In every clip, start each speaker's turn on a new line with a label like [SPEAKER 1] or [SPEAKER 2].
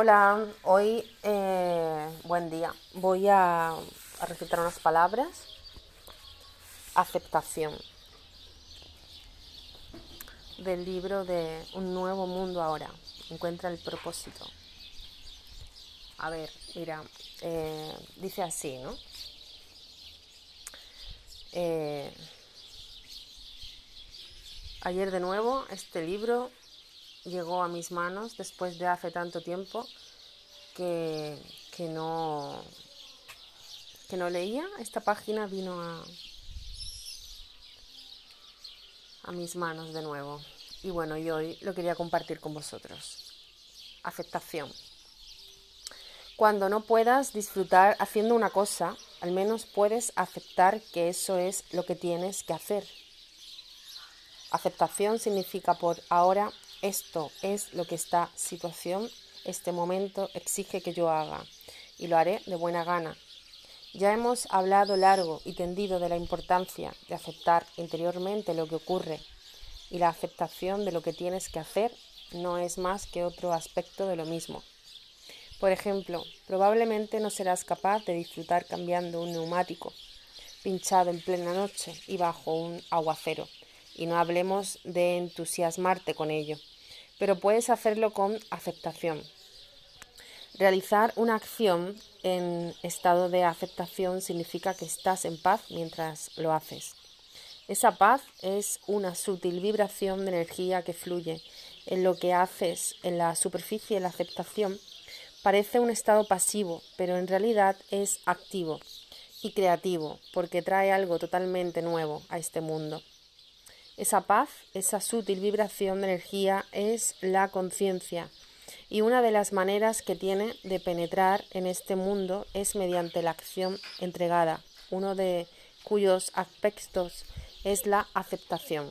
[SPEAKER 1] Hola, hoy eh, buen día. Voy a, recitar unas palabras. Aceptación. Del libro de Un nuevo mundo ahora. Encuentra el propósito. A ver, mira, eh, dice así, ¿no? Eh, ayer de nuevo este libro llegó a mis manos después de hace tanto tiempo que, que no que no leía. Esta página vino a, a mis manos de nuevo. Y bueno, y hoy lo quería compartir con vosotros. Aceptación. Cuando no puedas disfrutar haciendo una cosa, al menos puedes aceptar que eso es lo que tienes que hacer. Aceptación significa por ahora esto es lo que esta situación, este momento exige que yo haga y lo haré de buena gana. Ya hemos hablado largo y tendido de la importancia de aceptar interiormente lo que ocurre y la aceptación de lo que tienes que hacer no es más que otro aspecto de lo mismo. Por ejemplo, probablemente no serás capaz de disfrutar cambiando un neumático pinchado en plena noche y bajo un aguacero, y no hablemos de entusiasmarte con ello, pero puedes hacerlo con aceptación. Realizar una acción en estado de aceptación significa que estás en paz mientras lo haces. Esa paz es una sutil vibración de energía que fluye en lo que haces en la superficie de la aceptación. Parece un estado pasivo, pero en realidad es activo y creativo porque trae algo totalmente nuevo a este mundo. Esa paz, esa sutil vibración de energía es la conciencia y una de las maneras que tiene de penetrar en este mundo es mediante la acción entregada, uno de cuyos aspectos es la aceptación.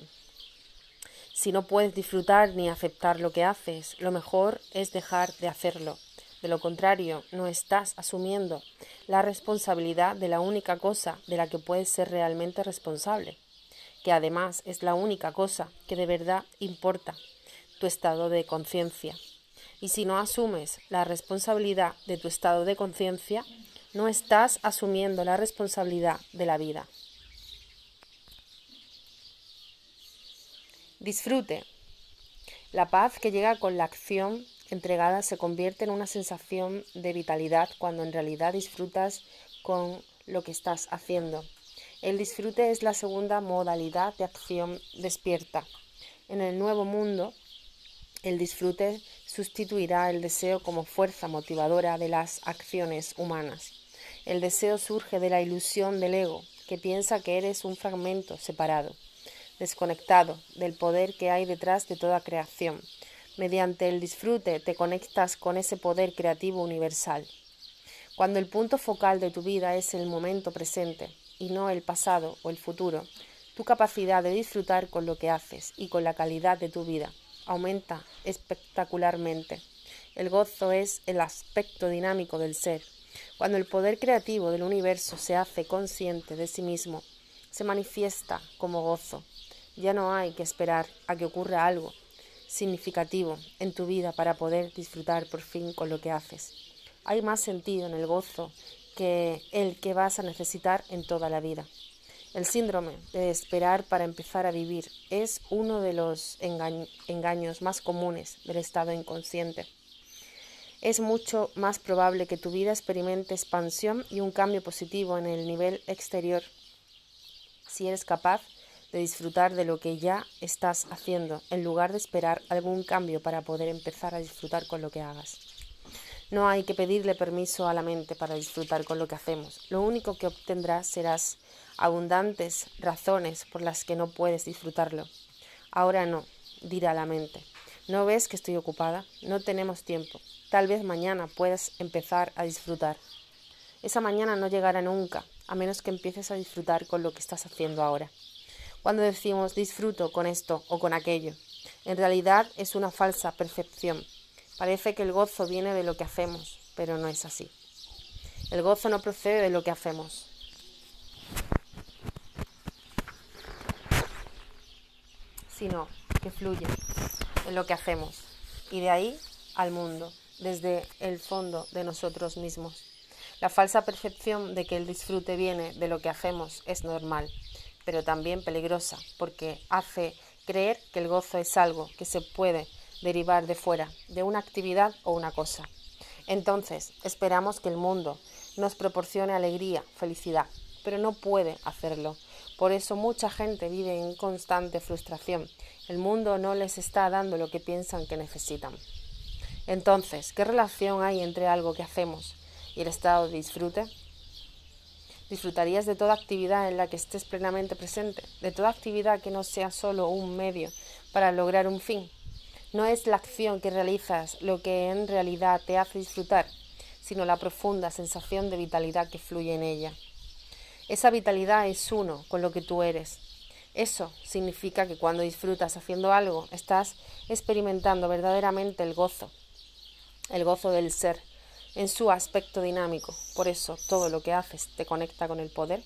[SPEAKER 1] Si no puedes disfrutar ni aceptar lo que haces, lo mejor es dejar de hacerlo. De lo contrario, no estás asumiendo la responsabilidad de la única cosa de la que puedes ser realmente responsable que además es la única cosa que de verdad importa, tu estado de conciencia. Y si no asumes la responsabilidad de tu estado de conciencia, no estás asumiendo la responsabilidad de la vida. Disfrute. La paz que llega con la acción entregada se convierte en una sensación de vitalidad cuando en realidad disfrutas con lo que estás haciendo. El disfrute es la segunda modalidad de acción despierta. En el nuevo mundo, el disfrute sustituirá el deseo como fuerza motivadora de las acciones humanas. El deseo surge de la ilusión del ego, que piensa que eres un fragmento separado, desconectado del poder que hay detrás de toda creación. Mediante el disfrute te conectas con ese poder creativo universal. Cuando el punto focal de tu vida es el momento presente, y no el pasado o el futuro, tu capacidad de disfrutar con lo que haces y con la calidad de tu vida aumenta espectacularmente. El gozo es el aspecto dinámico del ser. Cuando el poder creativo del universo se hace consciente de sí mismo, se manifiesta como gozo. Ya no hay que esperar a que ocurra algo significativo en tu vida para poder disfrutar por fin con lo que haces. Hay más sentido en el gozo que el que vas a necesitar en toda la vida. El síndrome de esperar para empezar a vivir es uno de los engaños más comunes del estado inconsciente. Es mucho más probable que tu vida experimente expansión y un cambio positivo en el nivel exterior si eres capaz de disfrutar de lo que ya estás haciendo en lugar de esperar algún cambio para poder empezar a disfrutar con lo que hagas. No hay que pedirle permiso a la mente para disfrutar con lo que hacemos. Lo único que obtendrás serás abundantes razones por las que no puedes disfrutarlo. Ahora no, dirá la mente. ¿No ves que estoy ocupada? No tenemos tiempo. Tal vez mañana puedas empezar a disfrutar. Esa mañana no llegará nunca, a menos que empieces a disfrutar con lo que estás haciendo ahora. Cuando decimos disfruto con esto o con aquello, en realidad es una falsa percepción Parece que el gozo viene de lo que hacemos, pero no es así. El gozo no procede de lo que hacemos. sino que fluye en lo que hacemos y de ahí al mundo. desde el fondo de nosotros mismos. La falsa percepción de que el disfrute viene de lo que hacemos es normal, pero también peligrosa, porque hace creer que el gozo es algo que se puede derivar de fuera, de una actividad o una cosa. Entonces, esperamos que el mundo nos proporcione alegría, felicidad, pero no puede hacerlo. Por eso mucha gente vive en constante frustración. El mundo no les está dando lo que piensan que necesitan. Entonces, ¿qué relación hay entre algo que hacemos y el estado de disfrute? ¿Disfrutarías de toda actividad en la que estés plenamente presente? ¿De toda actividad que no sea solo un medio para lograr un fin? No es la acción que realizas lo que en realidad te hace disfrutar, sino la profunda sensación de vitalidad que fluye en ella. Esa vitalidad es uno con lo que tú eres. Eso significa que cuando disfrutas haciendo algo, estás experimentando verdaderamente el gozo, el gozo del ser, en su aspecto dinámico. Por eso todo lo que haces te conecta con el poder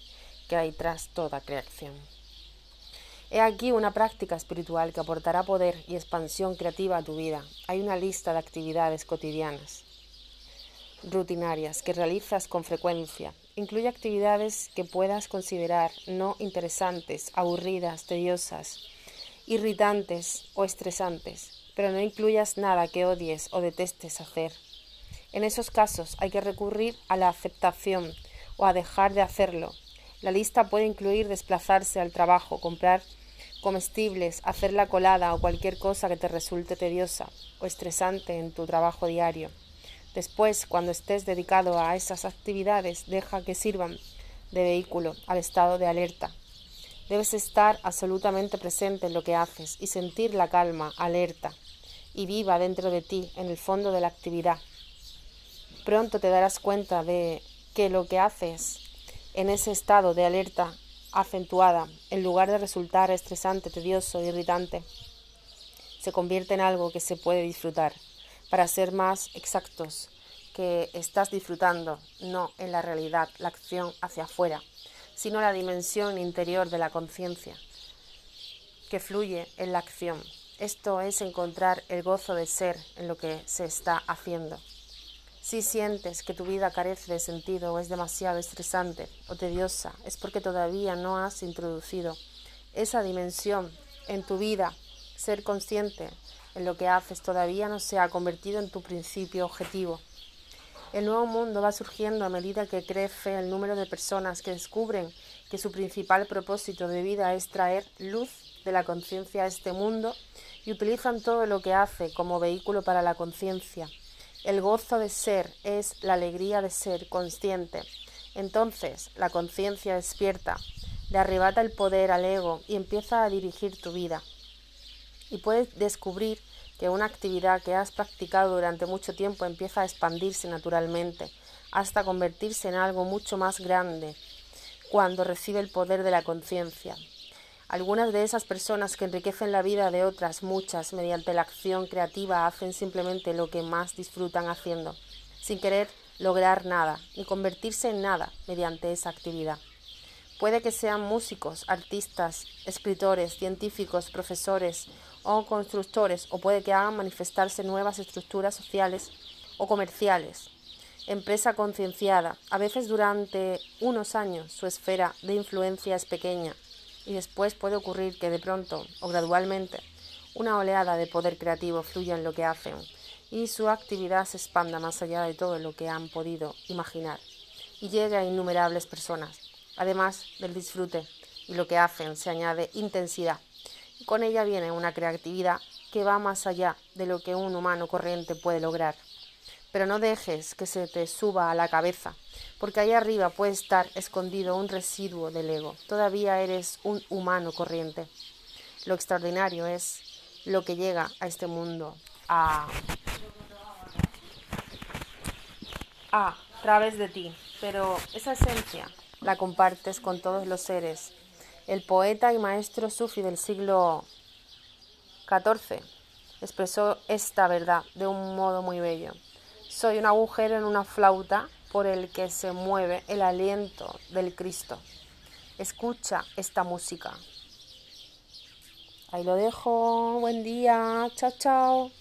[SPEAKER 1] que hay tras toda creación. He aquí una práctica espiritual que aportará poder y expansión creativa a tu vida. Hay una lista de actividades cotidianas, rutinarias, que realizas con frecuencia. Incluye actividades que puedas considerar no interesantes, aburridas, tediosas, irritantes o estresantes pero no incluyas nada que odies o detestes hacer. En esos casos hay que recurrir a la aceptación o a dejar de hacerlo. La lista puede incluir desplazarse al trabajo, comprar comestibles, hacer la colada o cualquier cosa que te resulte tediosa o estresante en tu trabajo diario. Después, cuando estés dedicado a esas actividades, deja que sirvan de vehículo al estado de alerta. Debes estar absolutamente presente en lo que haces y sentir la calma, alerta y viva dentro de ti, en el fondo de la actividad. Pronto te darás cuenta de que lo que haces en ese estado de alerta acentuada, en lugar de resultar estresante, tedioso, irritante, se convierte en algo que se puede disfrutar. Para ser más exactos, que estás disfrutando, no en la realidad, la acción hacia afuera, sino la dimensión interior de la conciencia que fluye en la acción. Esto es encontrar el gozo de ser en lo que se está haciendo. Si sientes que tu vida carece de sentido o es demasiado estresante o tediosa, es porque todavía no has introducido esa dimensión en tu vida. Ser consciente en lo que haces todavía no se ha convertido en tu principio objetivo. El nuevo mundo va surgiendo a medida que crece el número de personas que descubren que su principal propósito de vida es traer luz de la conciencia a este mundo y utilizan todo lo que hace como vehículo para la conciencia. El gozo de ser es la alegría de ser consciente. Entonces la conciencia despierta, le arrebata el poder al ego y empieza a dirigir tu vida. Y puedes descubrir que una actividad que has practicado durante mucho tiempo empieza a expandirse naturalmente hasta convertirse en algo mucho más grande cuando recibe el poder de la conciencia. Algunas de esas personas que enriquecen la vida de otras muchas mediante la acción creativa hacen simplemente lo que más disfrutan haciendo, sin querer lograr nada ni convertirse en nada mediante esa actividad. Puede que sean músicos, artistas, escritores, científicos, profesores o constructores, o puede que hagan manifestarse nuevas estructuras sociales o comerciales. Empresa concienciada. A veces durante unos años su esfera de influencia es pequeña y después puede ocurrir que de pronto o gradualmente una oleada de poder creativo fluya en lo que hacen y su actividad se expanda más allá de todo lo que han podido imaginar y llegue a innumerables personas. Además del disfrute y lo que hacen se añade intensidad con ella viene una creatividad que va más allá de lo que un humano corriente puede lograr. Pero no dejes que se te suba a la cabeza, porque ahí arriba puede estar escondido un residuo del ego. Todavía eres un humano corriente. Lo extraordinario es lo que llega a este mundo a, a través de ti. Pero esa esencia la compartes con todos los seres el poeta y maestro sufi del siglo XIV expresó esta verdad de un modo muy bello. Soy un agujero en una flauta por el que se mueve el aliento del Cristo. Escucha esta música. Ahí lo dejo. Buen día. Chao, chao.